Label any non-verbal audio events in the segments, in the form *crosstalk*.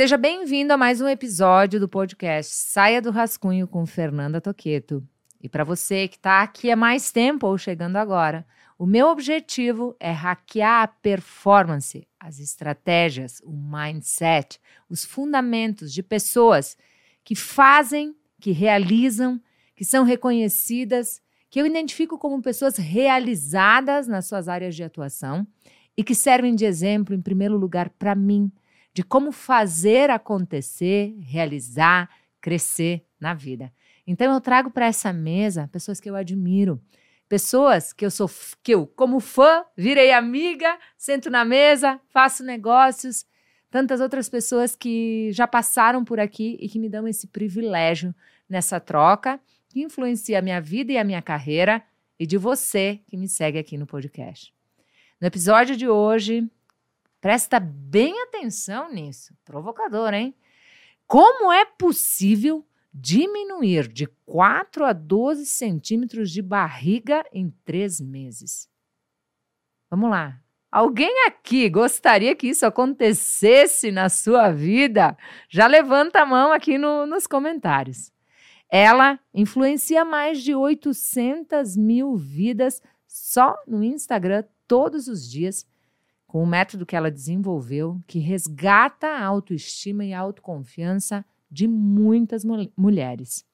Seja bem-vindo a mais um episódio do podcast Saia do Rascunho com Fernanda Toqueto. E para você que está aqui há mais tempo ou chegando agora, o meu objetivo é hackear a performance, as estratégias, o mindset, os fundamentos de pessoas que fazem, que realizam, que são reconhecidas, que eu identifico como pessoas realizadas nas suas áreas de atuação e que servem de exemplo, em primeiro lugar, para mim, de como fazer acontecer, realizar, crescer na vida. Então eu trago para essa mesa pessoas que eu admiro, pessoas que eu sou que eu como fã virei amiga, sento na mesa, faço negócios, tantas outras pessoas que já passaram por aqui e que me dão esse privilégio nessa troca que influencia a minha vida e a minha carreira e de você que me segue aqui no podcast. No episódio de hoje, presta bem atenção nisso. Provocador, hein? Como é possível diminuir de 4 a 12 centímetros de barriga em três meses? Vamos lá. Alguém aqui gostaria que isso acontecesse na sua vida? Já levanta a mão aqui no, nos comentários. Ela influencia mais de 800 mil vidas só no Instagram todos os dias, com o método que ela desenvolveu, que resgata a autoestima e a autoconfiança de muitas mulheres.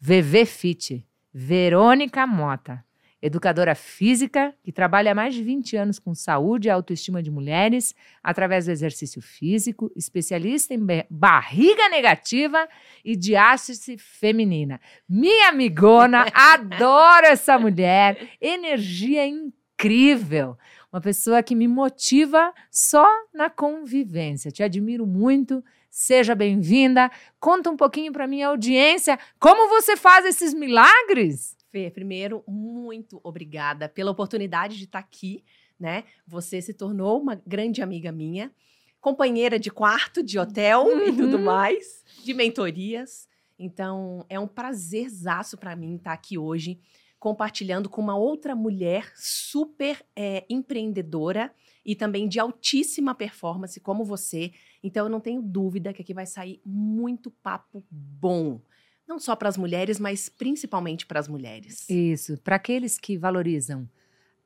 VV Fit, Verônica Mota, educadora física que trabalha há mais de 20 anos com saúde e autoestima de mulheres através do exercício físico, especialista em barriga negativa e diástase feminina. Minha amigona, *laughs* adoro essa mulher, energia incrível, uma pessoa que me motiva só na convivência. Te admiro muito. Seja bem-vinda. Conta um pouquinho para minha audiência como você faz esses milagres. Fê, primeiro, muito obrigada pela oportunidade de estar aqui, né? Você se tornou uma grande amiga minha, companheira de quarto, de hotel uhum. e tudo mais, de mentorias. Então, é um prazerzaço para mim estar aqui hoje compartilhando com uma outra mulher super é, empreendedora e também de altíssima performance como você. Então eu não tenho dúvida que aqui vai sair muito papo bom. Não só para as mulheres, mas principalmente para as mulheres. Isso, para aqueles que valorizam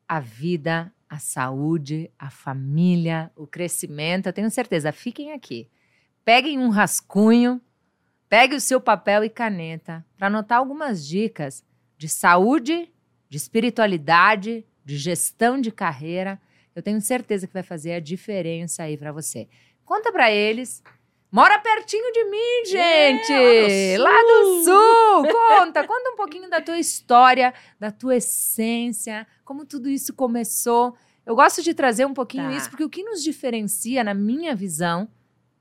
a vida, a saúde, a família, o crescimento, eu tenho certeza, fiquem aqui. Peguem um rascunho, pegue o seu papel e caneta para anotar algumas dicas de saúde, de espiritualidade, de gestão de carreira. Eu tenho certeza que vai fazer a diferença aí para você. Conta para eles. Mora pertinho de mim, gente! É, lá, do sul! *laughs* Conta, conta um pouquinho da tua história, da tua essência, como tudo isso começou. Eu gosto de trazer um pouquinho tá. isso, porque o que nos diferencia, na minha visão,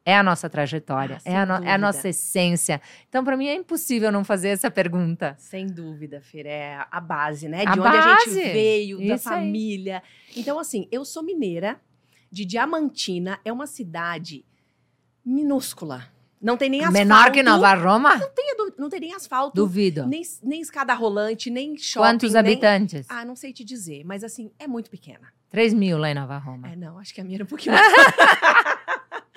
é a nossa trajetória, ah, é, a no, é, a nossa essência. Então, para mim, é impossível não fazer essa pergunta. Sem dúvida, Fer. É a base, né? De a onde base. a gente veio, Isso da família. Aí. Então, assim, eu sou mineira de Diamantina, é uma cidade minúscula. Não tem nem asfalto. Menor que Nova Roma? Não tem, não tem nem asfalto. Duvido. Nem, nem escada rolante, nem shopping. Quantos nem... habitantes? Ah, não sei te dizer, mas assim, é muito pequena. 3 mil lá em Nova Roma. É, não, acho que a minha era um pouquinho *laughs*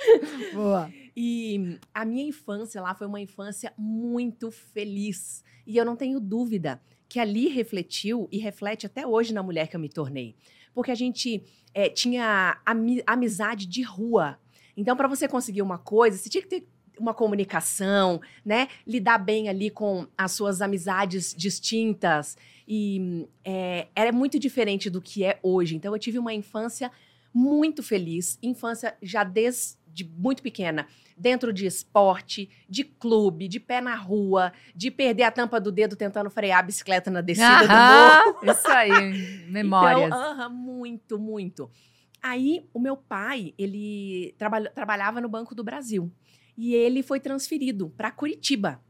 *laughs* Boa. E a minha infância lá foi uma infância muito feliz. E eu não tenho dúvida que ali refletiu e reflete até hoje na mulher que eu me tornei. Porque a gente é, tinha amizade de rua. Então, para você conseguir uma coisa, você tinha que ter uma comunicação, né? Lidar bem ali com as suas amizades distintas. E é, era muito diferente do que é hoje. Então, eu tive uma infância muito feliz, infância já desde de muito pequena, dentro de esporte, de clube, de pé na rua, de perder a tampa do dedo tentando frear a bicicleta na descida Aham, do morro. *laughs* Isso aí, memórias. Então, aham, muito, muito. Aí, o meu pai, ele traba trabalhava no Banco do Brasil. E ele foi transferido para Curitiba.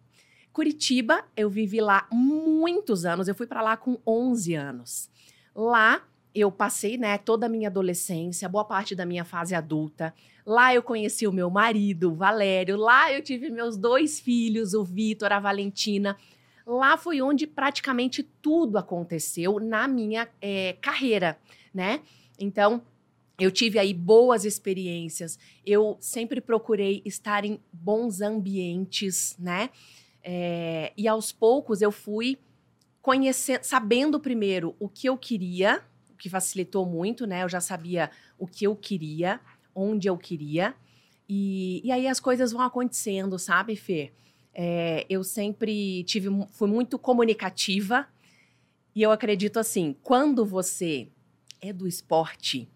Curitiba, eu vivi lá muitos anos. Eu fui para lá com 11 anos. Lá, eu passei, né, toda a minha adolescência, boa parte da minha fase adulta. Lá eu conheci o meu marido, o Valério. Lá eu tive meus dois filhos, o Vitor, a Valentina. Lá foi onde praticamente tudo aconteceu na minha é, carreira, né? Então, eu tive aí boas experiências. Eu sempre procurei estar em bons ambientes, né? É, e aos poucos eu fui conhecendo, sabendo primeiro o que eu queria, que facilitou muito, né? Eu já sabia o que eu queria, onde eu queria. E, e aí as coisas vão acontecendo, sabe, Fê? É, eu sempre tive, fui muito comunicativa. E eu acredito assim, quando você é do esporte,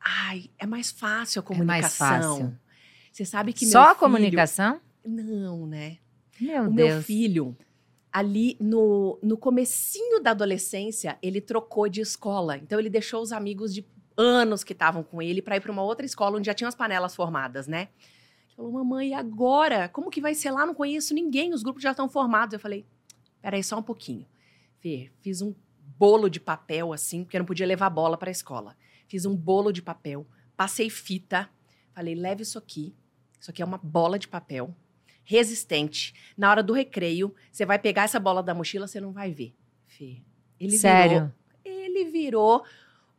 ai, é mais fácil a comunicação. É mais fácil. Você sabe que Só a filho... comunicação? Não, né? Meu o Deus. meu filho, ali no, no comecinho da adolescência, ele trocou de escola. Então ele deixou os amigos de anos que estavam com ele para ir para uma outra escola onde já tinha as panelas formadas, né? Ele falou, mamãe, e agora? Como que vai ser lá? Não conheço ninguém, os grupos já estão formados. Eu falei, peraí só um pouquinho. Fiz um bolo de papel assim, porque eu não podia levar bola para a escola. Fiz um bolo de papel, passei fita, falei, leve isso aqui. Isso aqui é uma bola de papel resistente. Na hora do recreio, você vai pegar essa bola da mochila, você não vai ver. Fê, ele Sério? Virou, ele virou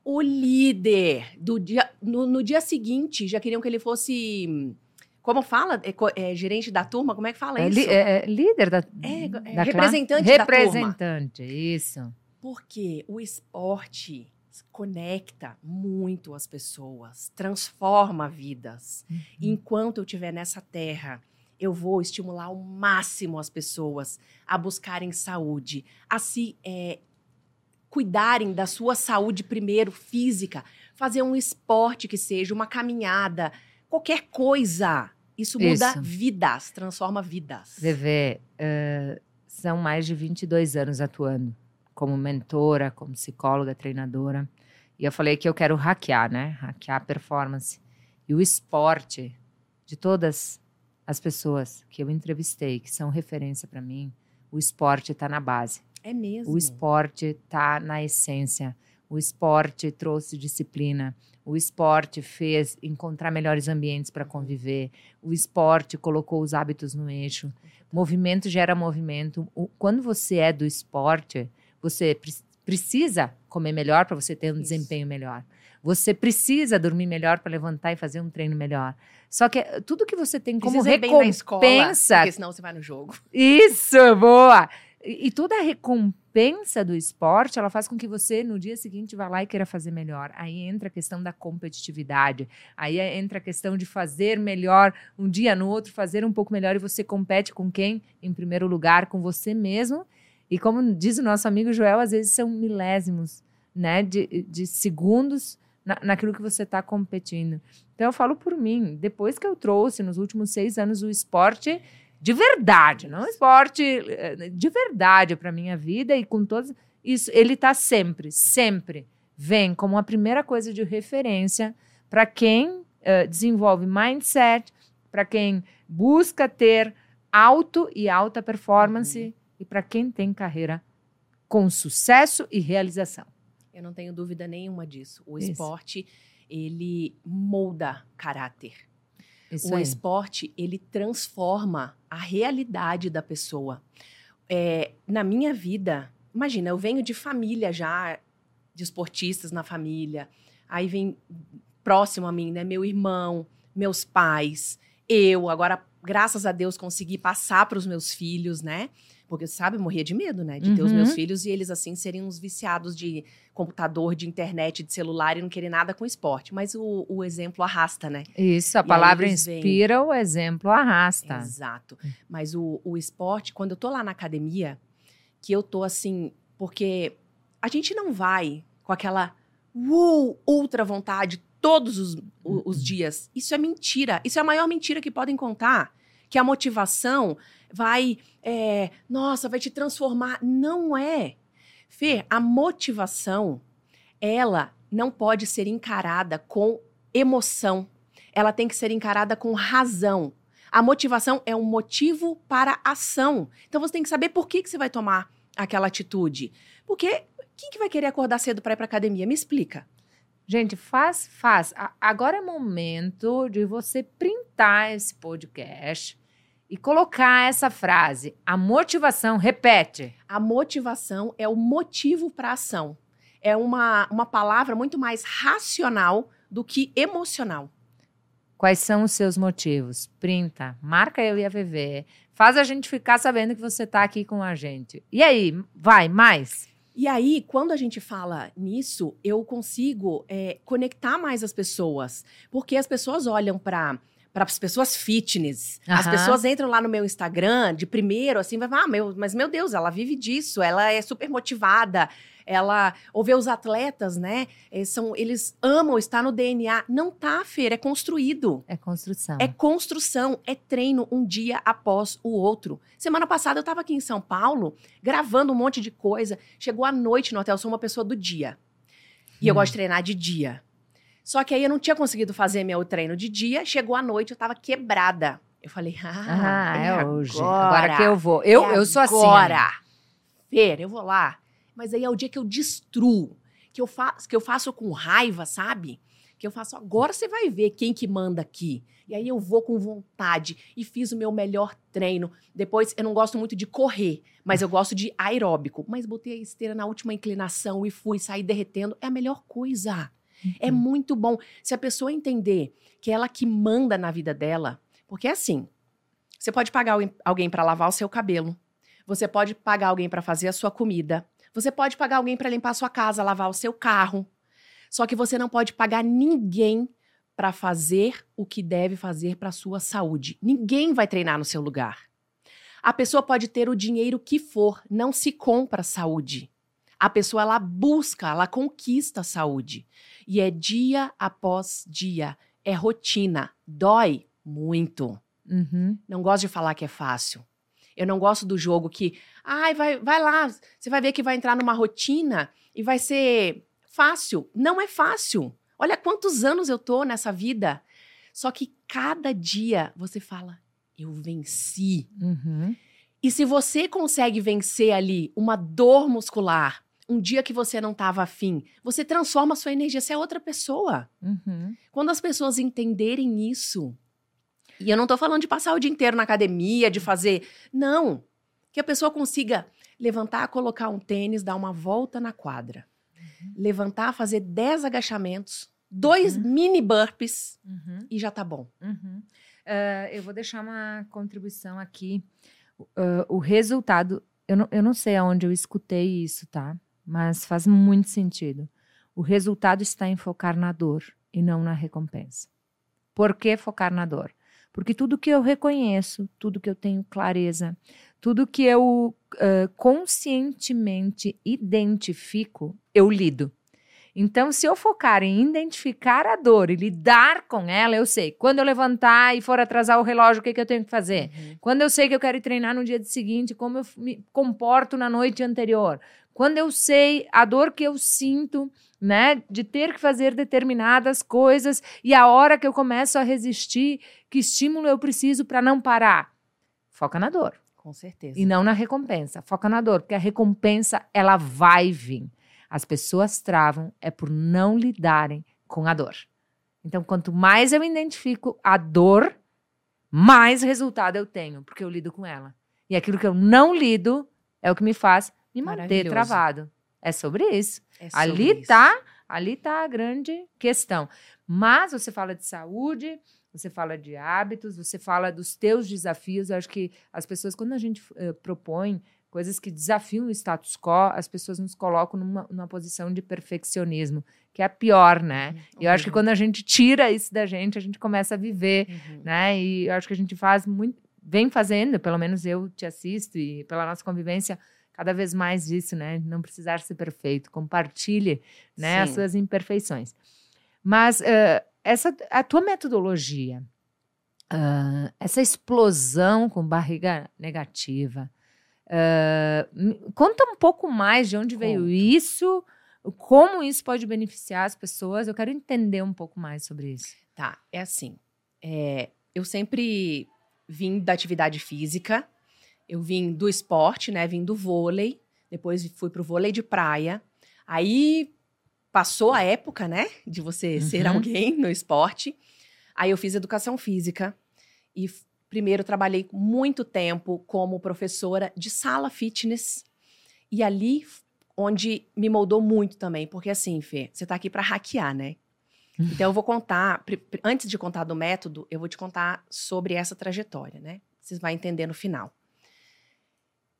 o líder do dia. No, no, dia seguinte, já queriam que ele fosse. Como fala? É, é, gerente da turma? Como é que fala é, isso? Li, é, líder da, é, da representante da turma. Representante, isso. Porque o esporte conecta muito as pessoas, transforma vidas. Uhum. Enquanto eu estiver nessa terra, eu vou estimular ao máximo as pessoas a buscarem saúde, a se é, cuidarem da sua saúde primeiro, física, fazer um esporte que seja, uma caminhada, qualquer coisa. Isso muda Isso. vidas, transforma vidas. Vê, uh, são mais de 22 anos atuando como mentora, como psicóloga, treinadora. E eu falei que eu quero hackear, né? Hackear a performance. E o esporte de todas as pessoas que eu entrevistei, que são referência para mim, o esporte está na base. É mesmo. O esporte está na essência. O esporte trouxe disciplina. O esporte fez encontrar melhores ambientes para conviver. O esporte colocou os hábitos no eixo. Movimento gera movimento. Quando você é do esporte, você precisa comer melhor para você ter um Isso. desempenho melhor. Você precisa dormir melhor para levantar e fazer um treino melhor. Só que eh, tudo que você tem como precisa recompensa. Bem na escola, porque senão você vai no jogo. *laughs* Isso, boa! E, e toda a recompensa do esporte, ela faz com que você, no dia seguinte, vá lá e queira fazer melhor. Aí entra a questão da competitividade. Aí entra a questão de fazer melhor um dia no outro, fazer um pouco melhor. E você compete com quem? Em primeiro lugar, com você mesmo. E como diz o nosso amigo Joel, às vezes são milésimos né, de, de segundos na, naquilo que você está competindo. Então eu falo por mim, depois que eu trouxe nos últimos seis anos o esporte de verdade, não esporte eh, de verdade para minha vida e com todos isso, ele está sempre, sempre vem como a primeira coisa de referência para quem uh, desenvolve mindset, para quem busca ter alto e alta performance uhum. e para quem tem carreira com sucesso e realização. Eu não tenho dúvida nenhuma disso. O Isso. esporte, ele molda caráter. Isso o aí. esporte, ele transforma a realidade da pessoa. É, na minha vida, imagina, eu venho de família já, de esportistas na família. Aí vem próximo a mim, né? Meu irmão, meus pais, eu. Agora, graças a Deus, consegui passar para os meus filhos, né? Porque, sabe, morria de medo, né? De uhum. ter os meus uhum. filhos e eles, assim, serem uns viciados de computador, de internet, de celular e não querer nada com esporte. Mas o, o exemplo arrasta, né? Isso, a e palavra inspira, vêm... o exemplo arrasta. Exato. Mas o, o esporte, quando eu tô lá na academia, que eu tô assim, porque a gente não vai com aquela uh, ultra vontade todos os, os uhum. dias. Isso é mentira. Isso é a maior mentira que podem contar. Que a motivação vai, é, nossa, vai te transformar. Não é. Fê, a motivação, ela não pode ser encarada com emoção. Ela tem que ser encarada com razão. A motivação é um motivo para ação. Então você tem que saber por que, que você vai tomar aquela atitude. Porque quem que vai querer acordar cedo para ir para academia? Me explica. Gente, faz, faz. Agora é momento de você printar esse podcast e colocar essa frase. A motivação, repete. A motivação é o motivo para a ação. é uma, uma palavra muito mais racional do que emocional. Quais são os seus motivos? Printa, marca eu e a VV. Faz a gente ficar sabendo que você está aqui com a gente. E aí, vai, mais? E aí, quando a gente fala nisso, eu consigo é, conectar mais as pessoas. Porque as pessoas olham para para as pessoas fitness. As pessoas entram lá no meu Instagram de primeiro, assim, vai ah, meu, mas meu Deus, ela vive disso, ela é super motivada, ela ou vê os atletas, né? Eles, são, eles amam estar no DNA. Não tá, Fer, é construído. É construção. É construção, é treino um dia após o outro. Semana passada eu estava aqui em São Paulo, gravando um monte de coisa. Chegou à noite no hotel, eu sou uma pessoa do dia. E hum. eu gosto de treinar de dia. Só que aí eu não tinha conseguido fazer meu treino de dia, chegou à noite, eu tava quebrada. Eu falei, ah, ah é, é hoje. Agora, agora que eu vou. Eu, é eu sou assim. Agora. Fer, eu vou lá. Mas aí é o dia que eu destruo, que eu faço, que eu faço com raiva, sabe? Que eu faço, agora você vai ver quem que manda aqui. E aí eu vou com vontade e fiz o meu melhor treino. Depois, eu não gosto muito de correr, mas eu gosto de aeróbico. Mas botei a esteira na última inclinação e fui sair derretendo. É a melhor coisa. É uhum. É muito bom. Se a pessoa entender que é ela que manda na vida dela, porque é assim, você pode pagar alguém para lavar o seu cabelo, você pode pagar alguém para fazer a sua comida, você pode pagar alguém para limpar a sua casa, lavar o seu carro. Só que você não pode pagar ninguém para fazer o que deve fazer para sua saúde. Ninguém vai treinar no seu lugar. A pessoa pode ter o dinheiro que for, não se compra saúde. A pessoa ela busca, ela conquista a saúde. E é dia após dia, é rotina, dói muito. Uhum. Não gosto de falar que é fácil. Eu não gosto do jogo que, ai, vai, vai lá, você vai ver que vai entrar numa rotina e vai ser fácil. Não é fácil. Olha quantos anos eu tô nessa vida. Só que cada dia você fala, eu venci. Uhum. E se você consegue vencer ali uma dor muscular, um dia que você não estava afim, você transforma a sua energia, você é outra pessoa. Uhum. Quando as pessoas entenderem isso, e eu não estou falando de passar o dia inteiro na academia, de fazer. Não. Que a pessoa consiga levantar, colocar um tênis, dar uma volta na quadra. Uhum. Levantar, fazer 10 agachamentos, dois uhum. mini burpees uhum. e já tá bom. Uh, eu vou deixar uma contribuição aqui. Uh, o resultado, eu não, eu não sei aonde eu escutei isso, tá? Mas faz muito sentido. O resultado está em focar na dor e não na recompensa. Por que focar na dor? Porque tudo que eu reconheço, tudo que eu tenho clareza, tudo que eu uh, conscientemente identifico, eu lido. Então, se eu focar em identificar a dor e lidar com ela, eu sei. Quando eu levantar e for atrasar o relógio, o que, que eu tenho que fazer? Uhum. Quando eu sei que eu quero treinar no dia seguinte, como eu me comporto na noite anterior? Quando eu sei a dor que eu sinto, né, de ter que fazer determinadas coisas e a hora que eu começo a resistir, que estímulo eu preciso para não parar? Foca na dor. Com certeza. E não na recompensa. Foca na dor, porque a recompensa ela vai vir. As pessoas travam é por não lidarem com a dor. Então, quanto mais eu identifico a dor, mais resultado eu tenho, porque eu lido com ela. E aquilo que eu não lido é o que me faz me manter travado. É sobre isso. É sobre ali isso. tá, ali tá a grande questão. Mas você fala de saúde, você fala de hábitos, você fala dos teus desafios. Eu acho que as pessoas, quando a gente uh, propõe coisas que desafiam o status quo, as pessoas nos colocam numa, numa posição de perfeccionismo, que é a pior, né? Uhum. E eu acho que quando a gente tira isso da gente, a gente começa a viver, uhum. né? E eu acho que a gente faz muito, vem fazendo, pelo menos eu te assisto e pela nossa convivência, cada vez mais isso, né? Não precisar ser perfeito, compartilhe, né, Sim. as suas imperfeições. Mas uh, essa a tua metodologia, uh, essa explosão com barriga negativa, Uh, conta um pouco mais de onde Conto. veio isso, como isso pode beneficiar as pessoas. Eu quero entender um pouco mais sobre isso. Tá, é assim. É, eu sempre vim da atividade física, eu vim do esporte, né? Vim do vôlei, depois fui pro vôlei de praia. Aí passou a época, né? De você uhum. ser alguém no esporte. Aí eu fiz educação física e Primeiro, trabalhei muito tempo como professora de sala fitness. E ali onde me moldou muito também, porque assim, Fê, você tá aqui para hackear, né? *laughs* Então eu vou contar, antes de contar do método, eu vou te contar sobre essa trajetória, né? Você vai entender no final.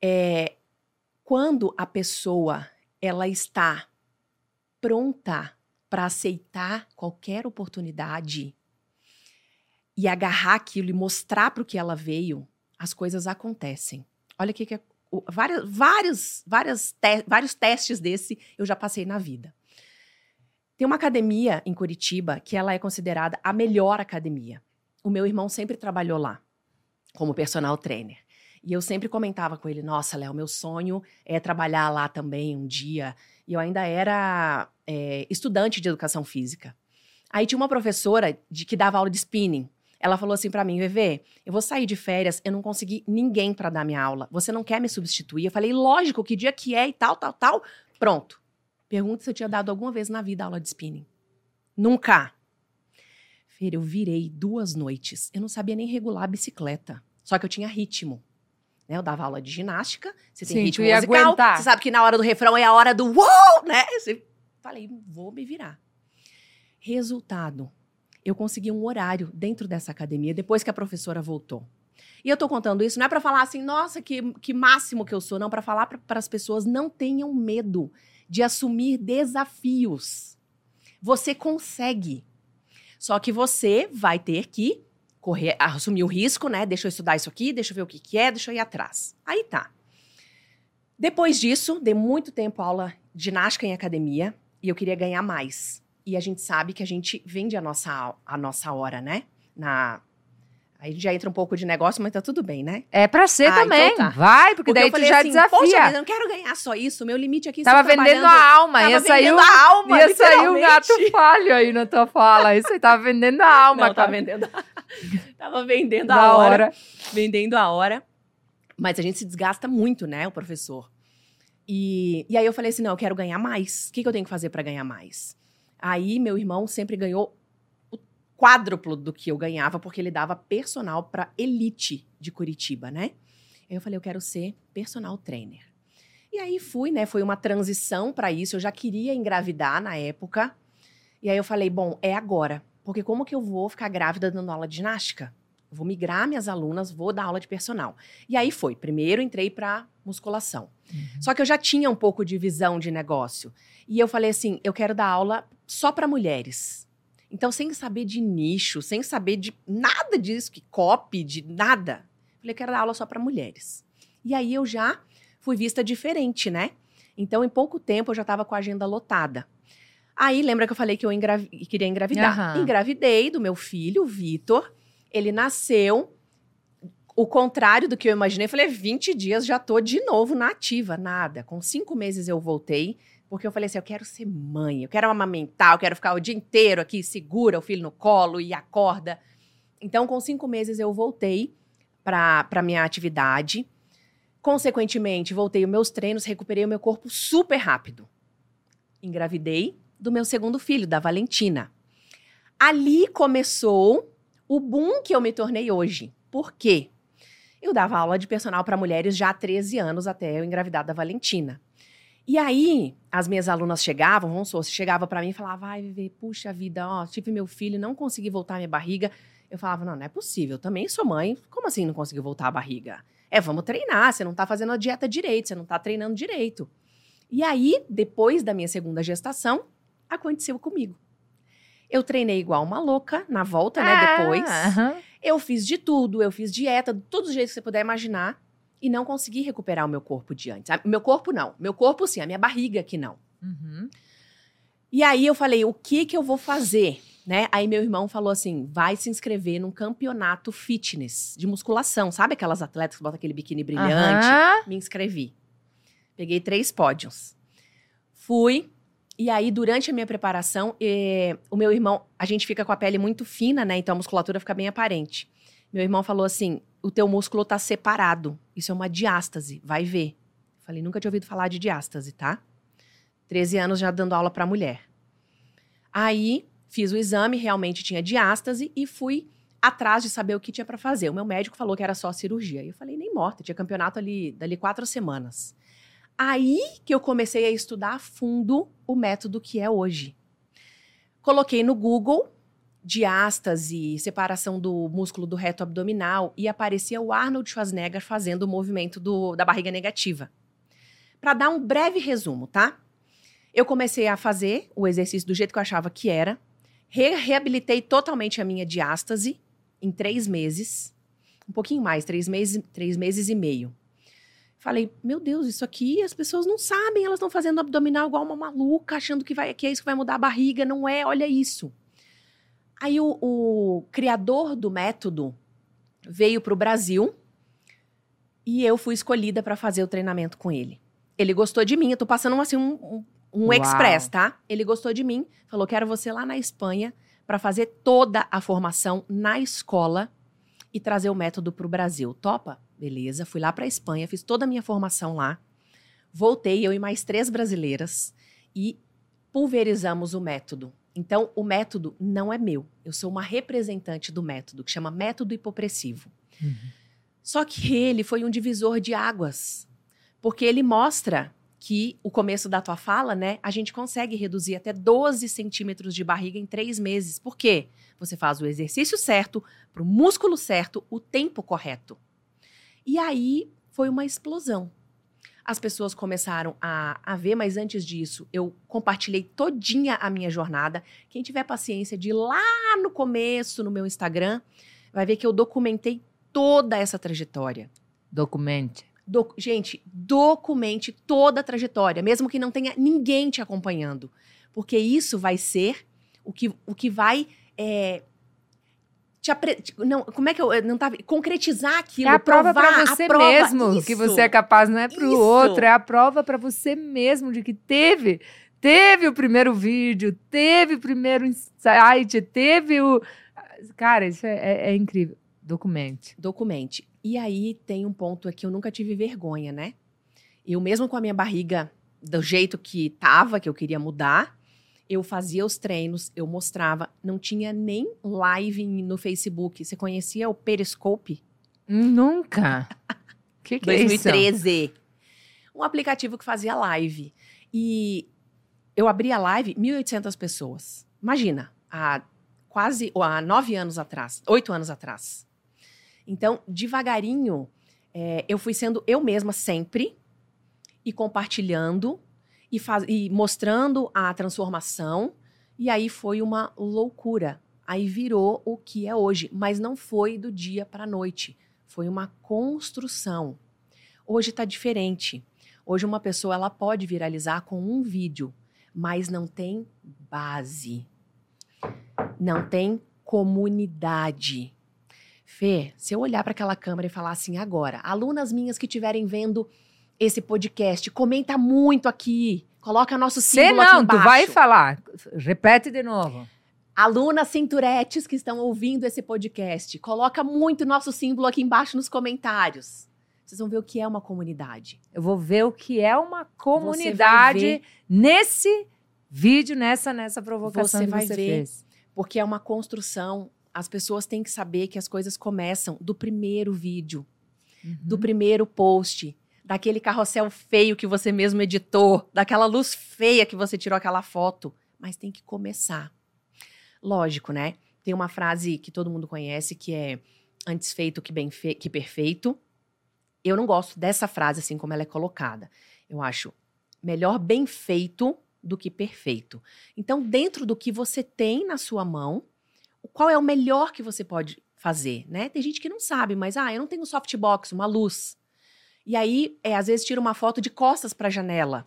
É, quando a pessoa ela está pronta para aceitar qualquer oportunidade e agarrar aquilo e mostrar para o que ela veio, as coisas acontecem. Olha o que, que é, vários, vários, vários, te, vários testes desse eu já passei na vida. Tem uma academia em Curitiba que ela é considerada a melhor academia. O meu irmão sempre trabalhou lá como personal trainer. E eu sempre comentava com ele: Nossa, Léo, meu sonho é trabalhar lá também um dia. E eu ainda era é, estudante de educação física. Aí tinha uma professora de que dava aula de spinning. Ela falou assim para mim, Vevê, eu vou sair de férias, eu não consegui ninguém para dar minha aula. Você não quer me substituir? Eu falei, lógico, que dia que é e tal, tal, tal. Pronto. Pergunta se eu tinha dado alguma vez na vida aula de spinning. Nunca. Fer, eu virei duas noites. Eu não sabia nem regular a bicicleta. Só que eu tinha ritmo. Né? Eu dava aula de ginástica, você tem Sim, ritmo musical, aguentar. você sabe que na hora do refrão é a hora do uou, né? Você... Falei, vou me virar. Resultado, eu consegui um horário dentro dessa academia depois que a professora voltou. E eu tô contando isso não é para falar assim, nossa, que, que máximo que eu sou, não, para falar para as pessoas não tenham medo de assumir desafios. Você consegue. Só que você vai ter que correr, assumir o risco, né? Deixa eu estudar isso aqui, deixa eu ver o que, que é, deixa eu ir atrás. Aí tá. Depois disso, dei muito tempo aula de ginástica em academia e eu queria ganhar mais. E a gente sabe que a gente vende a nossa, a nossa hora, né? Na, Aí já entra um pouco de negócio, mas tá tudo bem, né? É pra ser ah, também. Então tá. Vai, porque, porque daí tu já assim, desafia. Poxa, eu não quero ganhar só isso. Meu limite aqui Tava vendendo a alma. Tava ia sair a alma, Ia sair um gato falho aí na tua fala. Isso aí tava vendendo a alma. Não, *laughs* tava vendendo a... tava vendendo a hora, hora. Vendendo a hora. Mas a gente se desgasta muito, né, o professor. E, e aí eu falei assim, não, eu quero ganhar mais. O que, que eu tenho que fazer para ganhar mais? Aí meu irmão sempre ganhou quádruplo do que eu ganhava, porque ele dava personal para elite de Curitiba, né? Aí eu falei, eu quero ser personal trainer. E aí fui, né? Foi uma transição para isso. Eu já queria engravidar na época. E aí eu falei, bom, é agora. Porque como que eu vou ficar grávida dando aula de ginástica? vou migrar minhas alunas, vou dar aula de personal. E aí foi. Primeiro entrei para musculação. Uhum. Só que eu já tinha um pouco de visão de negócio. E eu falei assim: eu quero dar aula só para mulheres. Então, sem saber de nicho, sem saber de nada disso, que copy, de nada. Falei, quero dar aula só para mulheres. E aí eu já fui vista diferente, né? Então, em pouco tempo, eu já estava com a agenda lotada. Aí, lembra que eu falei que eu engravi queria engravidar? Uhum. Engravidei do meu filho, o Vitor. Ele nasceu o contrário do que eu imaginei. falei, 20 dias já tô de novo na ativa. Nada. Com cinco meses eu voltei, porque eu falei assim: eu quero ser mãe, eu quero amamentar, eu quero ficar o dia inteiro aqui, segura o filho no colo e acorda. Então, com cinco meses eu voltei para minha atividade. Consequentemente, voltei os meus treinos, recuperei o meu corpo super rápido. Engravidei do meu segundo filho, da Valentina. Ali começou o boom que eu me tornei hoje. Por quê? Eu dava aula de personal para mulheres já há 13 anos, até eu engravidar da Valentina. E aí, as minhas alunas chegavam, vamos supor, chegava para mim e falava, vai viver, puxa vida, ó, tive meu filho, não consegui voltar a minha barriga. Eu falava, não, não é possível, eu também sou mãe, como assim não conseguiu voltar a barriga? É, vamos treinar, você não tá fazendo a dieta direito, você não tá treinando direito. E aí, depois da minha segunda gestação, aconteceu comigo. Eu treinei igual uma louca na volta, né? Ah, depois. Uh -huh. Eu fiz de tudo, eu fiz dieta, de todos os jeitos que você puder imaginar. E não consegui recuperar o meu corpo de antes. Meu corpo não. Meu corpo sim, a minha barriga que não. Uhum. E aí eu falei, o que que eu vou fazer? Né? Aí meu irmão falou assim: vai se inscrever num campeonato fitness de musculação. Sabe aquelas atletas que botam aquele biquíni brilhante? Uhum. Me inscrevi. Peguei três pódios. Fui, e aí, durante a minha preparação, eh, o meu irmão, a gente fica com a pele muito fina, né? Então a musculatura fica bem aparente. Meu irmão falou assim: o teu músculo tá separado. Isso é uma diástase, vai ver. Falei, nunca tinha ouvido falar de diástase, tá? 13 anos já dando aula para mulher. Aí, fiz o exame, realmente tinha diástase e fui atrás de saber o que tinha para fazer. O meu médico falou que era só cirurgia. E eu falei, nem morta, tinha campeonato ali, dali quatro semanas. Aí que eu comecei a estudar a fundo o método que é hoje. Coloquei no Google diástase, separação do músculo do reto abdominal e aparecia o Arnold Schwarzenegger fazendo o movimento do, da barriga negativa. Para dar um breve resumo, tá? Eu comecei a fazer o exercício do jeito que eu achava que era, re reabilitei totalmente a minha diástase em três meses, um pouquinho mais, três meses, três meses e meio. Falei, meu Deus, isso aqui as pessoas não sabem, elas estão fazendo abdominal igual uma maluca, achando que, vai, que é isso que vai mudar a barriga. Não é, olha isso. Aí o, o criador do método veio para o Brasil e eu fui escolhida para fazer o treinamento com ele. Ele gostou de mim, eu tô passando assim um, um, um express, tá? Ele gostou de mim, falou: quero você lá na Espanha para fazer toda a formação na escola e trazer o método para o Brasil. Topa? Beleza. Fui lá para Espanha, fiz toda a minha formação lá. Voltei, eu e mais três brasileiras, e pulverizamos o método. Então, o método não é meu. Eu sou uma representante do método, que chama método hipopressivo. Uhum. Só que ele foi um divisor de águas, porque ele mostra que o começo da tua fala, né? A gente consegue reduzir até 12 centímetros de barriga em três meses. Por quê? Você faz o exercício certo, para o músculo certo, o tempo correto. E aí foi uma explosão as pessoas começaram a, a ver, mas antes disso, eu compartilhei todinha a minha jornada. Quem tiver paciência de ir lá no começo, no meu Instagram, vai ver que eu documentei toda essa trajetória. Documente. Do, gente, documente toda a trajetória, mesmo que não tenha ninguém te acompanhando. Porque isso vai ser o que, o que vai é, te apre... não, como é que eu não tava concretizar aquilo, é a prova para você prova, mesmo isso, que você é capaz, não é para o outro, é a prova para você mesmo de que teve, teve o primeiro vídeo, teve o primeiro insight, teve o cara, isso é, é, é incrível. Documente. Documente. E aí tem um ponto aqui, eu nunca tive vergonha, né? Eu mesmo com a minha barriga do jeito que tava, que eu queria mudar, eu fazia os treinos, eu mostrava, não tinha nem live no Facebook. Você conhecia o Periscope? Nunca. *laughs* que que 2013. É isso? Um aplicativo que fazia live. E eu abri a live, 1.800 pessoas. Imagina, há quase, há nove anos atrás, oito anos atrás. Então, devagarinho, é, eu fui sendo eu mesma sempre e compartilhando e, faz, e mostrando a transformação. E aí foi uma loucura. Aí virou o que é hoje, mas não foi do dia para a noite. Foi uma construção. Hoje está diferente. Hoje uma pessoa ela pode viralizar com um vídeo, mas não tem base. Não tem comunidade. Fê, se eu olhar para aquela câmera e falar assim agora, alunas minhas que estiverem vendo esse podcast. Comenta muito aqui. Coloca nosso símbolo não, aqui embaixo. tu vai falar. Repete de novo. Alunas cinturetes que estão ouvindo esse podcast, coloca muito nosso símbolo aqui embaixo nos comentários. Vocês vão ver o que é uma comunidade. Eu vou ver o que é uma comunidade nesse vídeo, nessa nessa provocação você que vai você ver, fez. Porque é uma construção. As pessoas têm que saber que as coisas começam do primeiro vídeo, uhum. do primeiro post, daquele carrossel feio que você mesmo editou, daquela luz feia que você tirou aquela foto. Mas tem que começar. Lógico, né? Tem uma frase que todo mundo conhece que é antes feito que bem fe que perfeito. Eu não gosto dessa frase assim como ela é colocada. Eu acho melhor bem feito do que perfeito. Então, dentro do que você tem na sua mão, qual é o melhor que você pode fazer, né? Tem gente que não sabe, mas ah, eu não tenho softbox, uma luz. E aí, é, às vezes, tira uma foto de costas para a janela.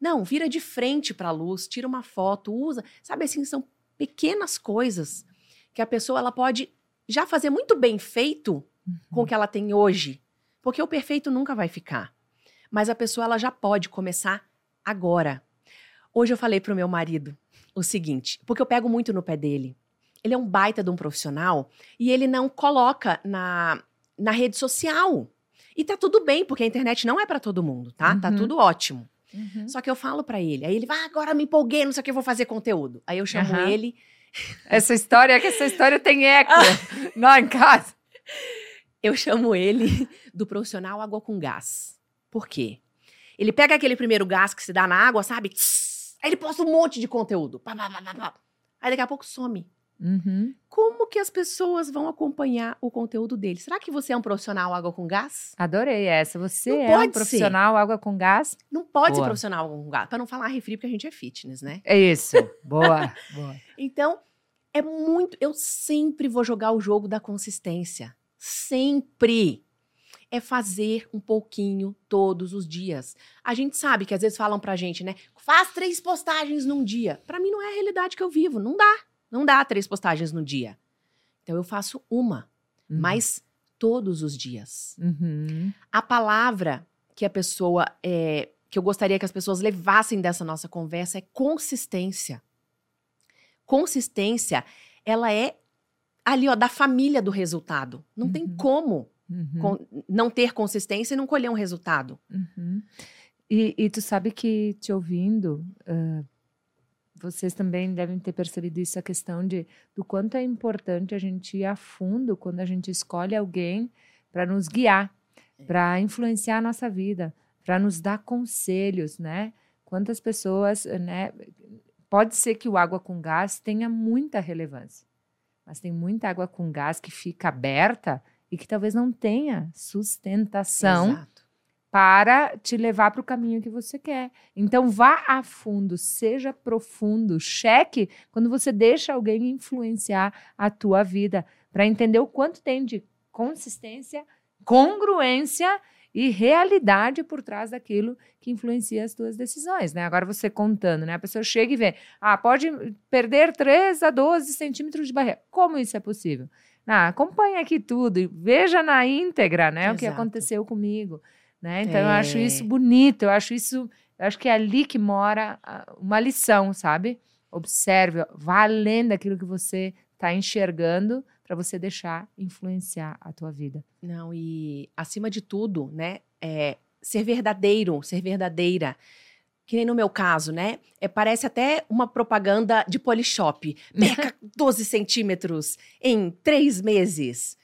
Não, vira de frente para a luz, tira uma foto, usa. Sabe assim, são pequenas coisas que a pessoa ela pode já fazer muito bem feito uhum. com o que ela tem hoje. Porque o perfeito nunca vai ficar. Mas a pessoa ela já pode começar agora. Hoje eu falei pro meu marido o seguinte, porque eu pego muito no pé dele. Ele é um baita de um profissional e ele não coloca na, na rede social. E tá tudo bem, porque a internet não é para todo mundo, tá? tá uhum. Tá tudo ótimo. Uhum. Só que eu falo para ele, aí ele vai, ah, agora me empolguei, não sei o que, eu vou fazer conteúdo. Aí eu chamo uhum. ele. Essa história é que essa história tem eco *laughs* lá em casa. Eu chamo ele do profissional água com gás. Por quê? Ele pega aquele primeiro gás que se dá na água, sabe? Tss, aí ele posta um monte de conteúdo. Pá, pá, pá, pá, pá. Aí daqui a pouco some. Uhum. Como que as pessoas vão acompanhar o conteúdo dele? Será que você é um profissional água com gás? Adorei essa. Você Não é pode um ser. profissional água com gás? Não pode ser Boa. profissional água com gás. Pra não falar refri, porque a gente é fitness, né? É isso. Boa. *laughs* Boa. Então, é muito. Eu sempre vou jogar o jogo da consistência. Sempre. É fazer um pouquinho todos os dias. A gente sabe que às vezes falam pra gente, né? Faz três postagens num dia. Pra mim não é a realidade que eu vivo. Não dá. Não dá três postagens no dia. Então eu faço uma, Uhum. mas todos os dias. Uhum. A palavra que a pessoa é, que eu gostaria que as pessoas levassem dessa nossa conversa é consistência. Consistência, ela é ali, ó, da família do resultado. Não tem Uhum. como Uhum. não ter consistência e não colher um resultado. Uhum. E, e tu sabe que, te ouvindo, ah, vocês também devem ter percebido isso, a questão de do quanto é importante a gente ir a fundo quando a gente escolhe alguém para nos guiar, É. para influenciar a nossa vida, para nos dar conselhos, né? Quantas pessoas, né? Pode ser que o água com gás tenha muita relevância, mas tem muita água com gás que fica aberta e que talvez não tenha sustentação Exato. Para te levar para o caminho que você quer. Então vá a fundo, seja profundo, cheque quando você deixa alguém influenciar a tua vida, para entender o quanto tem de consistência, congruência e realidade por trás daquilo que influencia as tuas decisões, né? Agora você contando, né? A pessoa chega e vê, ah, pode perder 3 a 12 centímetros de barreira. Como isso é possível? Ah, acompanhe aqui tudo e veja na íntegra, né? O que Exato. aconteceu comigo, né? Então eu acho É. isso bonito, eu acho isso, eu acho que é ali que mora ah, uma lição, sabe? Observe, vá além daquilo que você está enxergando para você deixar influenciar a tua vida. Não, e acima de tudo, né, é ser verdadeiro, ser verdadeira. Que nem no meu caso, né? É, parece até uma propaganda de Polishop. Perca 12 *laughs* centímetros em três meses.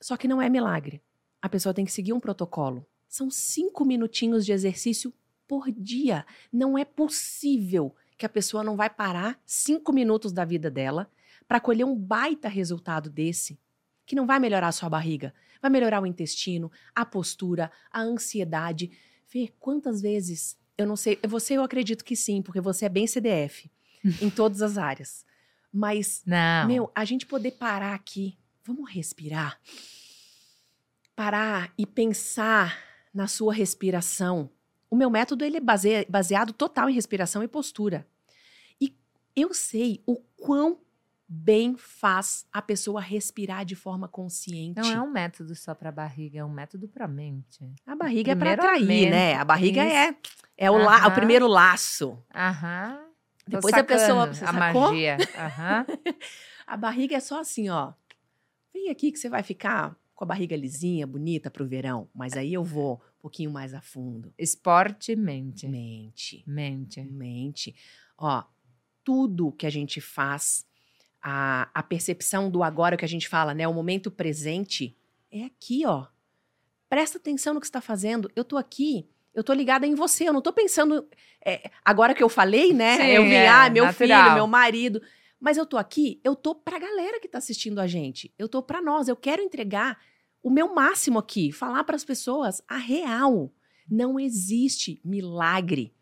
Só que não é milagre. A pessoa tem que seguir um protocolo. São cinco minutinhos de exercício por dia. Não é possível que a pessoa não vai parar cinco minutos da vida dela para colher um baita resultado desse, que não vai melhorar a sua barriga, vai melhorar o intestino, a postura, a ansiedade. Ver quantas vezes, eu não sei, você eu acredito que sim, porque você é bem CDF *laughs* em todas as áreas. Mas, Não. meu, a gente poder parar aqui, vamos respirar. Parar e pensar na sua respiração. O meu método ele é base- baseado total em respiração e postura. E eu sei o quão bem faz a pessoa respirar de forma consciente. Não é um método só para barriga, é um método para mente. A barriga é para atrair, né? A barriga isso. é, é o, la- Aham. o primeiro laço. Aham. Depois a pessoa- sacando você a sacou? magia. Aham. *laughs* A barriga é só assim, ó. Vem aqui que você vai ficar com a barriga lisinha, bonita pro verão. Mas aí eu vou um pouquinho mais a fundo. Esporte mente. Mente, Mente. mente. Ó, tudo que a gente faz, a, a percepção do agora que a gente fala, né? O momento presente é aqui, ó. Presta atenção no que você está fazendo. Eu tô aqui, eu tô ligada em você. Eu não tô pensando. é, agora que eu falei, né? Sim, eu vi, é, ah, meu natural. filho, meu marido. Mas eu tô aqui, eu tô pra galera que tá assistindo a gente. Eu tô pra nós. Eu quero entregar o meu máximo aqui, falar para as pessoas a real. Não existe milagre.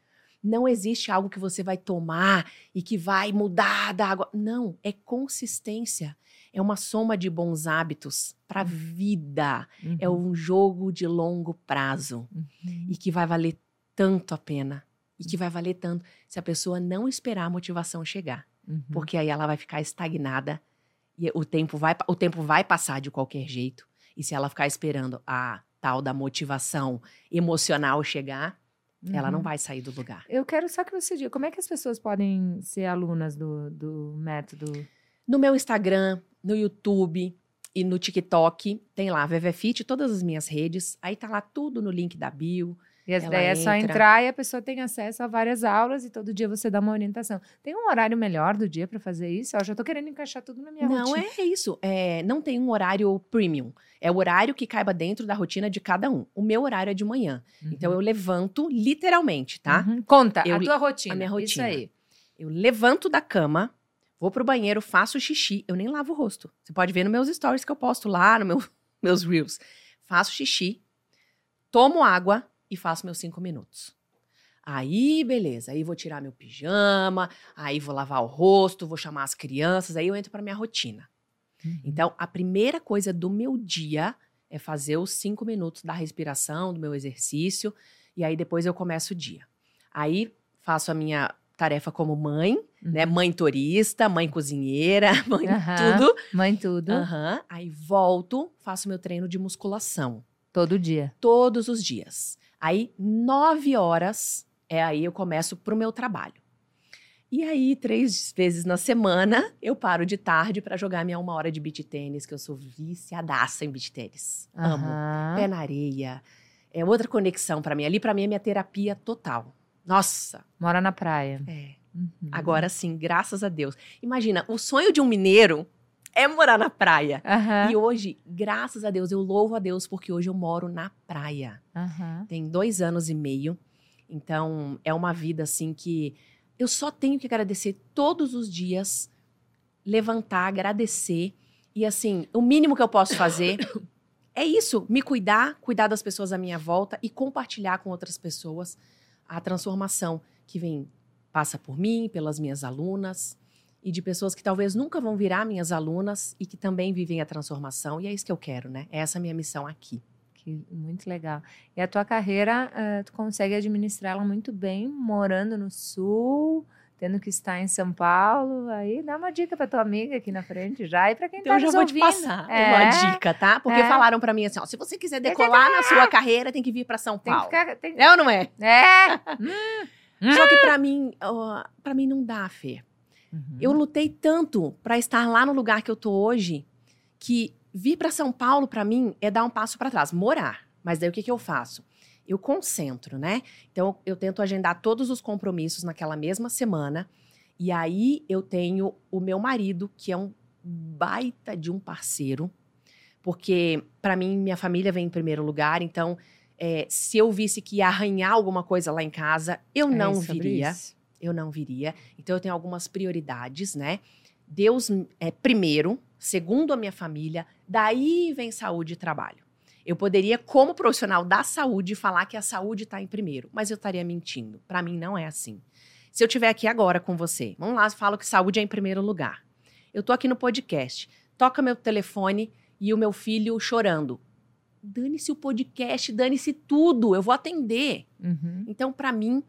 Não existe algo que você vai tomar e que vai mudar da água. Não, é consistência. É uma soma de bons hábitos para a vida. É Uhum. um jogo de longo prazo Uhum. e que vai valer tanto a pena. E que vai valer tanto se a pessoa não esperar a motivação chegar, Uhum. porque aí ela vai ficar estagnada e o tempo vai o tempo vai passar de qualquer jeito. E se ela ficar esperando a tal da motivação emocional chegar, ela não Uhum. vai sair do lugar. Eu quero só que você diga, como é que as pessoas podem ser alunas do, do método? No meu Instagram, no YouTube e no TikTok, tem lá VVFit, todas as minhas redes. Aí tá lá tudo no link da bio. E essa daí é só entra. entrar e a pessoa tem acesso a várias aulas e todo dia você dá uma orientação. Tem um horário melhor do dia para fazer isso? Eu já tô querendo encaixar tudo na minha Não, rotina. é isso. É, não tem um horário premium. É o horário que caiba dentro da rotina de cada um. O meu horário é de manhã. Então eu levanto literalmente, tá? Uhum. Conta Eu- a tua rotina. a minha Isso rotina. aí. Eu levanto da cama, vou pro banheiro, faço xixi. Eu nem lavo o rosto. Você pode ver nos meus stories que eu posto lá, nos meu, *laughs* meus reels. Faço xixi, tomo água e faço meus cinco minutos. Aí, beleza. Aí vou tirar meu pijama, aí vou lavar o rosto, vou chamar as crianças, aí eu entro pra minha rotina. Uhum. Então, a primeira coisa do meu dia é fazer os cinco minutos da respiração, do meu exercício, e aí depois eu começo o dia. Aí faço a minha tarefa como mãe, né? Mãe turista, mãe cozinheira, *laughs* mãe Uhum. Tudo. Mãe tudo. Aí volto, faço meu treino de musculação todo dia. todos os dias. Aí, nove horas, é aí eu começo pro meu trabalho. E aí, três vezes na semana, eu paro de tarde para jogar minha uma hora de beach tênis, que eu sou viciadaça em beach tênis. Amo. Aham. Pé na areia. É outra conexão para mim. Ali, para mim, é minha terapia total. Nossa, Mora na praia. é. Uhum. Agora sim, graças a Deus. Imagina, o sonho de um mineiro é morar na praia. Aham. E hoje, graças a Deus, eu louvo a Deus porque hoje eu moro na praia. Aham. tem dois anos e meio. Então, é uma vida assim que eu só tenho que agradecer todos os dias, levantar, agradecer. E assim, o mínimo que eu posso fazer *coughs* é isso: me cuidar, cuidar das pessoas à minha volta e compartilhar com outras pessoas a transformação que vem, passa por mim, pelas minhas alunas. E de pessoas que talvez nunca vão virar minhas alunas e que também vivem a transformação. E é isso que eu quero, né? É essa a minha missão aqui. Que muito legal. E a tua carreira, eh, tu consegue administrar ela muito bem, morando no sul, tendo que estar em São Paulo. Aí dá uma dica pra tua amiga aqui na frente já e pra quem Então tá eu já nos vou te passar É, uma dica, tá? Porque é. falaram pra mim assim, ó, se você quiser decolar na sua carreira, tem que vir pra São Tem que Paulo. ficar. Tem... É ou não é? É! *laughs* Só que pra mim, ó, para mim não dá, Fê. Uhum. Eu lutei tanto pra estar lá no lugar que eu tô hoje, que vir pra São Paulo pra mim é dar um passo pra trás, morar. Mas daí o que que eu faço? Eu concentro, né? Então eu tento agendar todos os compromissos naquela mesma semana. E aí eu tenho o meu marido, que é um baita de um parceiro, porque pra mim minha família vem em primeiro lugar, então é, se eu visse que ia arranhar alguma coisa lá em casa, eu É não viria isso. Eu não viria. Então eu tenho algumas prioridades, né? Deus é primeiro, segundo a minha família, daí vem saúde e trabalho. Eu poderia, como profissional da saúde, falar que a saúde está em primeiro, mas eu estaria mentindo. Para mim não é assim. Se eu estiver aqui agora com você, vamos lá, falo que saúde é em primeiro lugar. Eu tô aqui no podcast, toca meu telefone e o meu filho chorando. Dane-se o podcast, dane-se tudo, eu vou atender. Uhum. Então, para mim,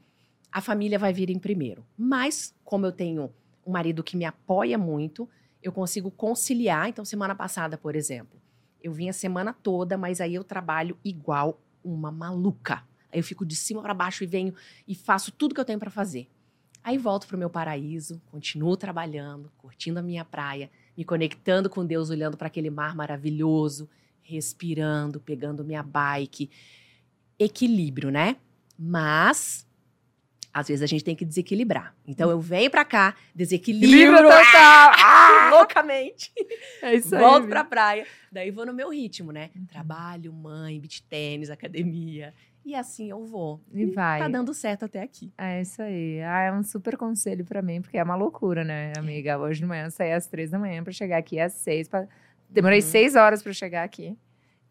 a família vai vir em primeiro. Mas, como eu tenho um marido que me apoia muito, eu consigo conciliar. Então, semana passada, por exemplo, eu vim a semana toda, mas aí eu trabalho igual uma maluca. Aí eu fico de cima para baixo e venho e faço tudo que eu tenho para fazer. Aí volto pro meu paraíso, continuo trabalhando, curtindo a minha praia, me conectando com Deus, olhando para aquele mar maravilhoso, respirando, pegando minha bike. Equilíbrio, né? Mas às vezes a gente tem que desequilibrar. Então eu venho pra cá, desequilibro total! *laughs* ah, loucamente. É isso aí. Volto pra praia. Daí vou no meu ritmo, né? Uhum. Trabalho, mãe, beach tênis, academia. E assim eu vou. E vai. Tá dando certo até aqui. É isso aí. Ah, é um super conselho pra mim, porque é uma loucura, né, amiga? Hoje de manhã eu saí às três da manhã pra chegar aqui às seis. Pra... Demorei Uhum. seis horas pra chegar aqui.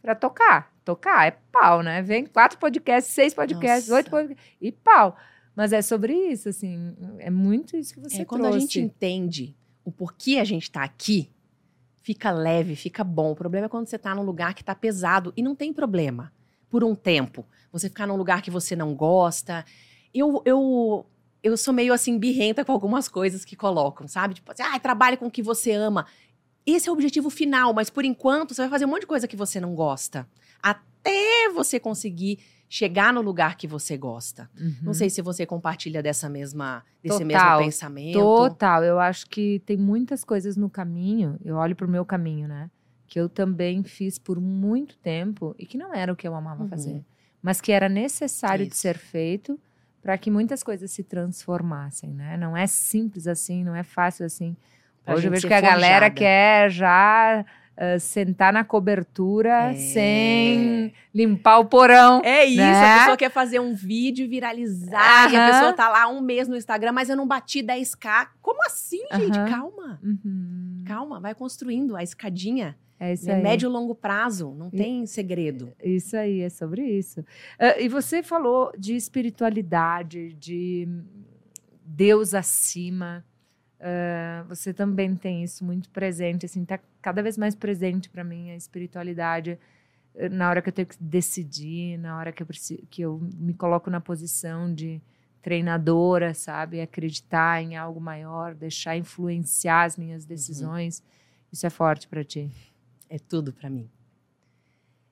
Pra tocar. Tocar é pau, né? Vem quatro podcasts, seis podcasts, Nossa. oito podcasts e pau. Mas é sobre isso, assim. É muito isso que você É, quando trouxe. a gente entende o porquê a gente tá aqui, fica leve, fica bom. O problema é quando você tá num lugar que tá pesado. E não tem problema. Por um tempo. Você ficar num lugar que você não gosta. Eu, eu, eu sou meio assim, birrenta com algumas coisas que colocam, sabe? Tipo assim, ah, trabalhe com o que você ama. Esse é o objetivo final, mas por enquanto você vai fazer um monte de coisa que você não gosta. Até você conseguir chegar no lugar que você gosta. Uhum. Não sei se você compartilha dessa mesma, desse Total, mesmo pensamento. Total, eu acho que tem muitas coisas no caminho, eu olho pro meu caminho, né? Que eu também fiz por muito tempo e que não era o que eu amava Uhum. fazer. mas que era necessário de Isso. ser feito para que muitas coisas se transformassem, né? Não é simples assim, não é fácil assim. Pra Hoje eu vejo que a galera forjada. quer já ah, sentar na cobertura É. sem limpar o porão. É isso, né? a pessoa quer fazer um vídeo viralizar e a Aham. pessoa tá lá um mês no Instagram, mas eu não bati 10k. Como assim, gente? Aham. Calma. Uhum. Calma, vai construindo a escadinha. É isso É aí. médio e longo prazo, não tem segredo. Isso aí, é sobre isso. Ah, e você falou de espiritualidade, de Deus acima. Ah, você também tem isso muito presente, assim, tá cada vez mais presente para mim a espiritualidade eh, na hora que eu tenho que decidir, na hora que eu, preciso, que eu me coloco na posição de treinadora, sabe? Acreditar em algo maior, deixar influenciar as minhas decisões. Isso é forte para ti. É tudo pra mim.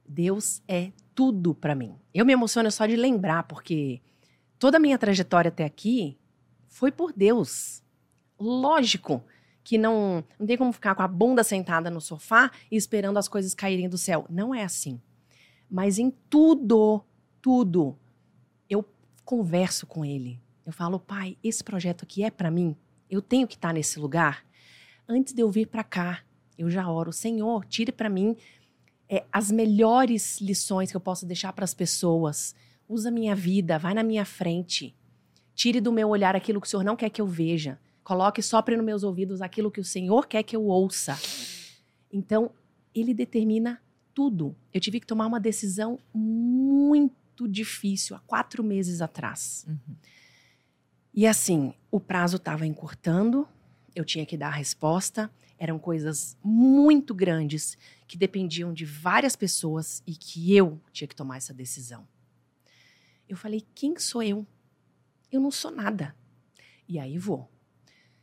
Deus é tudo pra mim. Eu me emociono só de lembrar, porque toda a minha trajetória até aqui foi por Deus. Lógico que não, não tem como ficar com a bunda sentada no sofá e esperando as coisas caírem do céu. Não é assim. Mas em tudo, tudo, eu converso com Ele. Eu falo, Pai, esse projeto aqui é pra mim. Eu tenho que estar nesse lugar. Antes de eu vir pra cá, eu já oro, Senhor, tire pra mim é, as melhores lições que eu posso deixar para as pessoas. Usa a minha vida, vai na minha frente. Tire do meu olhar aquilo que o Senhor não quer que eu veja. Coloque, sopre nos meus ouvidos aquilo que o Senhor quer que eu ouça. Então, ele determina tudo. Eu tive que tomar uma decisão muito difícil há quatro meses atrás. E assim, o prazo estava encurtando, eu tinha que dar a resposta. Eram coisas muito grandes que dependiam de várias pessoas e que eu tinha que tomar essa decisão. Eu falei: quem sou eu? Eu não sou nada. E aí vou.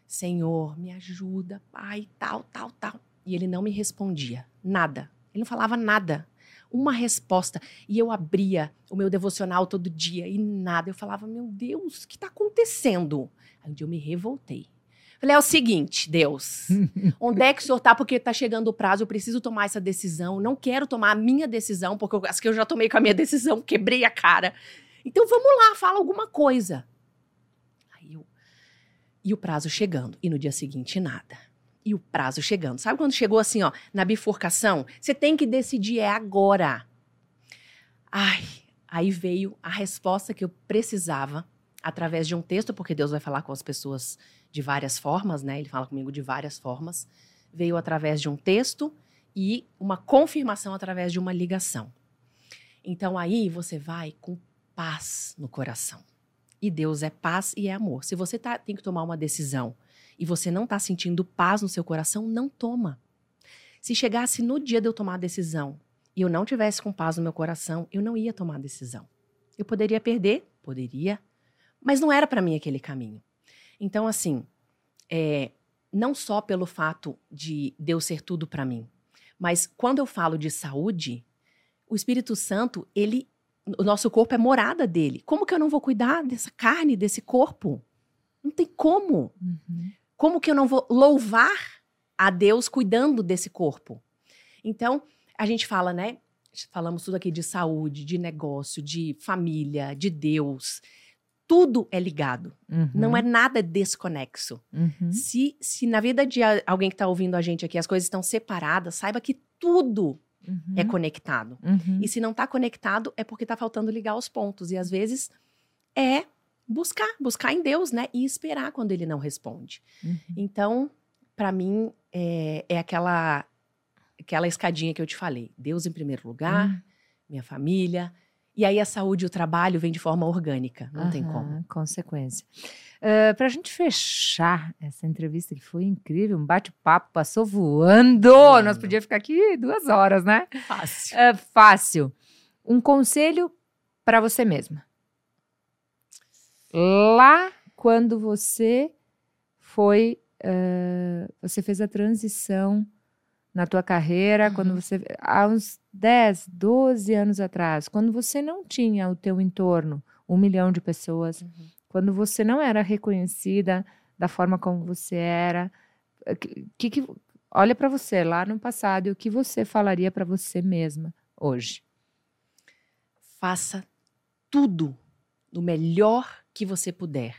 Senhor, me ajuda, pai, tal, tal, tal. E ele não me respondia nada. Ele não falava nada. Uma resposta. E eu abria o meu devocional todo dia e nada. Eu falava: meu Deus, o que está acontecendo? Aí um dia eu me revoltei. Falei, é o seguinte, Deus, *laughs* onde é que o senhor tá? Porque tá chegando o prazo, eu preciso tomar essa decisão. Não quero tomar a minha decisão, porque eu, acho que eu já tomei com a minha decisão, quebrei a cara. Então vamos lá, fala alguma coisa. E o prazo chegando. E no dia seguinte, nada. E o prazo chegando. Sabe quando chegou assim, ó, na bifurcação? Você tem que decidir, é agora. Ai, aí veio a resposta que eu precisava através de um texto, porque Deus vai falar com as pessoas de várias formas, né? Ele fala comigo de várias formas. Veio através de um texto e uma confirmação através de uma ligação. Então aí você vai com paz no coração. E Deus é paz e é amor. Se você tá, tem que tomar uma decisão e você não está sentindo paz no seu coração, não toma. Se chegasse no dia de eu tomar a decisão e eu não tivesse com paz no meu coração, eu não ia tomar a decisão. Eu poderia perder? Poderia. Mas não era para mim aquele caminho. Então, assim, é, não só pelo fato de Deus ser tudo para mim, mas quando eu falo de saúde, o Espírito Santo, ele, o nosso corpo é morada dele. Como que eu não vou cuidar dessa carne, desse corpo? Não tem como. Uhum. Como que eu não vou louvar a Deus cuidando desse corpo? Então, a gente fala, né? Falamos tudo aqui de saúde, de negócio, de família, de Deus. Tudo é ligado. Uhum. Não é nada desconexo. Uhum. Se, se na vida de alguém que está ouvindo a gente aqui as coisas estão separadas, saiba que tudo Uhum. é conectado. Uhum. E se não está conectado, é porque está faltando ligar os pontos. E às vezes é buscar, buscar em Deus, né? E esperar quando ele não responde. Uhum. Então, para mim, é, é aquela, aquela escadinha que eu te falei. Deus em primeiro lugar, Uhum. minha família. E aí a saúde e o trabalho vem de forma orgânica. Não tem como. Consequência. Para a gente fechar essa entrevista que foi incrível, um bate-papo passou voando. Nós podíamos ficar aqui duas horas, né? Fácil. É fácil. Um conselho para você mesma. Lá quando você foi, eh, você fez a transição na tua carreira, Uhum. quando você há uns 10, 12 anos atrás, quando você não tinha o teu entorno, um milhão de pessoas, Uhum. Quando você não era reconhecida da forma como você era, eh, que, que olha para você lá no passado e o que você falaria para você mesma hoje? Faça tudo do melhor que você puder.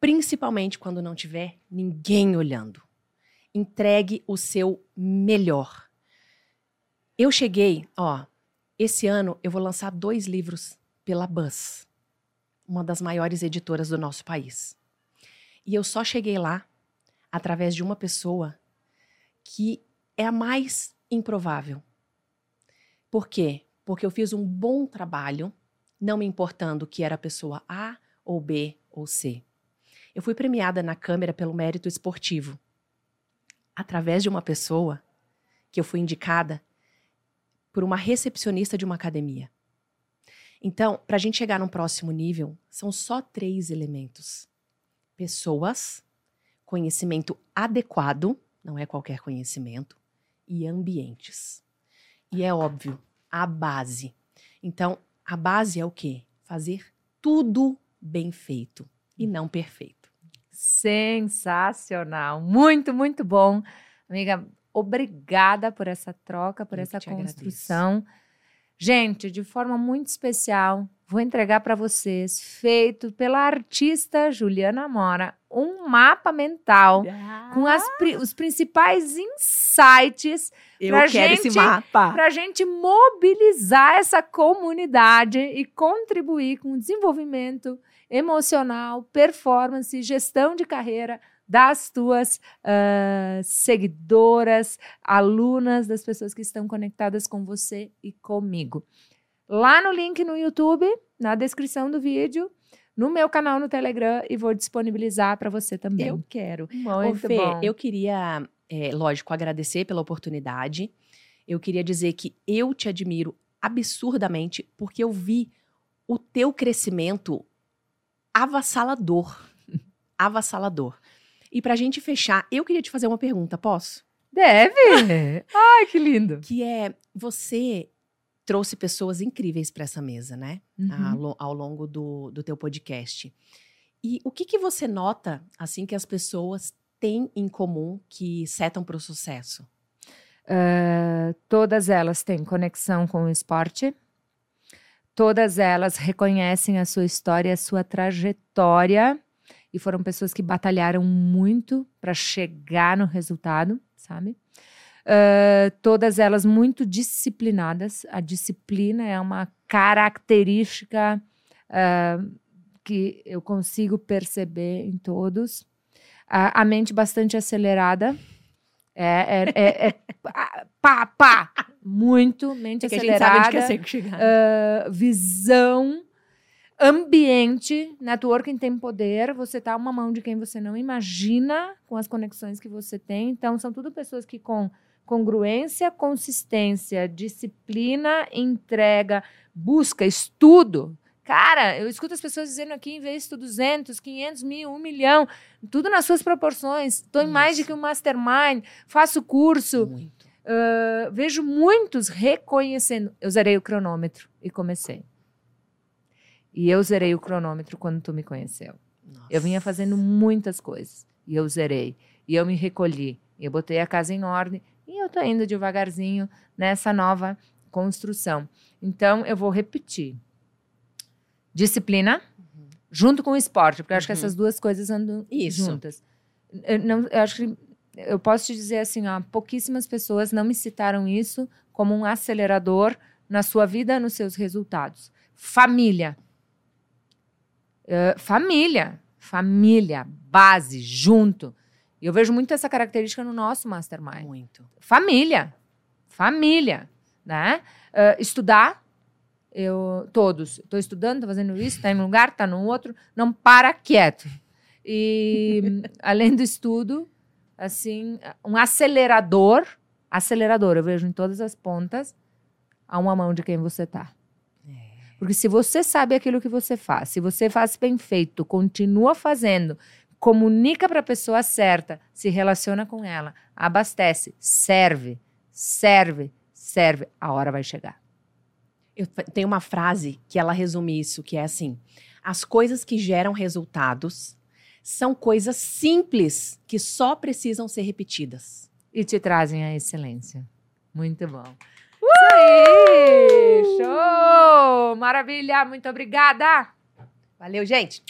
Principalmente quando não tiver ninguém olhando. Entregue o seu melhor. Eu cheguei, ó, esse ano eu vou lançar dois livros pela Buzz, uma das maiores editoras do nosso país. E eu só cheguei lá através de uma pessoa que é a mais improvável. Por quê? Porque eu fiz um bom trabalho, não me importando que era pessoa A ou B ou C. Eu fui premiada na Câmara pelo mérito esportivo, através de uma pessoa que eu fui indicada por uma recepcionista de uma academia. Então, para a gente chegar num próximo nível, são só três elementos: pessoas, conhecimento adequado, não é qualquer conhecimento, e ambientes. E é óbvio, a base. Então, a base é o quê? Fazer tudo bem feito e não perfeito. Sensacional, muito, muito bom. Amiga, obrigada por essa troca, por Eu essa construção. Agradeço. Gente, de forma muito especial, vou entregar para vocês, feito pela artista Juliana Mora, um mapa mental ah. com as, os principais insights para gente. Para gente mobilizar essa comunidade e contribuir com o desenvolvimento emocional, performance, gestão de carreira das tuas uh, seguidoras, alunas, das pessoas que estão conectadas com você e comigo. Lá no link no YouTube, na descrição do vídeo, no meu canal no Telegram e vou disponibilizar para você também. Eu quero. Muito Ô, Fê, bom. Eu queria, é, lógico, agradecer pela oportunidade. Eu queria dizer que eu te admiro absurdamente porque eu vi o teu crescimento avassalador. *laughs* avassalador. E para a gente fechar, eu queria te fazer uma pergunta, posso? Deve! *laughs* Ai, que lindo! Que é, você trouxe pessoas incríveis para essa mesa, né? Uhum. Ao, ao, longo do, do teu podcast. E o que, que você nota, assim, que as pessoas têm em comum que setam para o sucesso? Uh, todas elas têm conexão com o esporte. Todas elas reconhecem a sua história, a sua trajetória. E foram pessoas que batalharam muito para chegar no resultado, sabe? Uh, todas elas muito disciplinadas. A disciplina é uma característica uh, que eu consigo perceber em todos. Uh, a mente bastante acelerada. É, é, é, é *laughs* pá, pá, muito, mente é acelerada. Que a gente sabe onde quer chegar. visão ambiente, networking tem poder, você tá uma mão de quem você não imagina com as conexões que você tem. Então, são tudo pessoas que com congruência, consistência, disciplina, entrega, busca, estudo. Cara, eu escuto as pessoas dizendo aqui, investo 200, 500 mil, 1 milhão, tudo nas suas proporções. Estou em mais de que um mastermind, faço curso. Uh, vejo muitos reconhecendo. Eu zerei o cronômetro e comecei. E eu zerei o cronômetro quando tu me conheceu. Nossa. Eu vinha fazendo muitas coisas e eu zerei. E eu me recolhi. Eu botei a casa em ordem e eu tô indo devagarzinho nessa nova construção. Então, eu vou repetir. Disciplina uhum. junto com o esporte, porque eu acho que uhum. essas duas coisas andam Isso. juntas. Eu, não, eu acho que eu posso te dizer assim, ó, pouquíssimas pessoas não me citaram isso como um acelerador na sua vida, nos seus resultados. Família. Uh, família. Família, base, junto. E eu vejo muito essa característica no nosso mastermind. Muito. Família. Família, né? Uh, estudar. Eu, todos. Estou estudando, estou fazendo isso, está em um lugar, está no outro. Não para quieto. E, *laughs* além do estudo, assim, um acelerador. Acelerador, eu vejo em todas as pontas a uma mão de quem você está. Porque se você sabe aquilo que você faz, se você faz bem feito, continua fazendo, comunica para a pessoa certa, se relaciona com ela, abastece, serve, serve, serve, a hora vai chegar. Eu tenho uma frase que ela resume isso, que é assim: as coisas que geram resultados são coisas simples que só precisam ser repetidas. E te trazem a excelência. Muito bom. Isso aí! Show! Maravilha! Muito obrigada! Valeu, gente!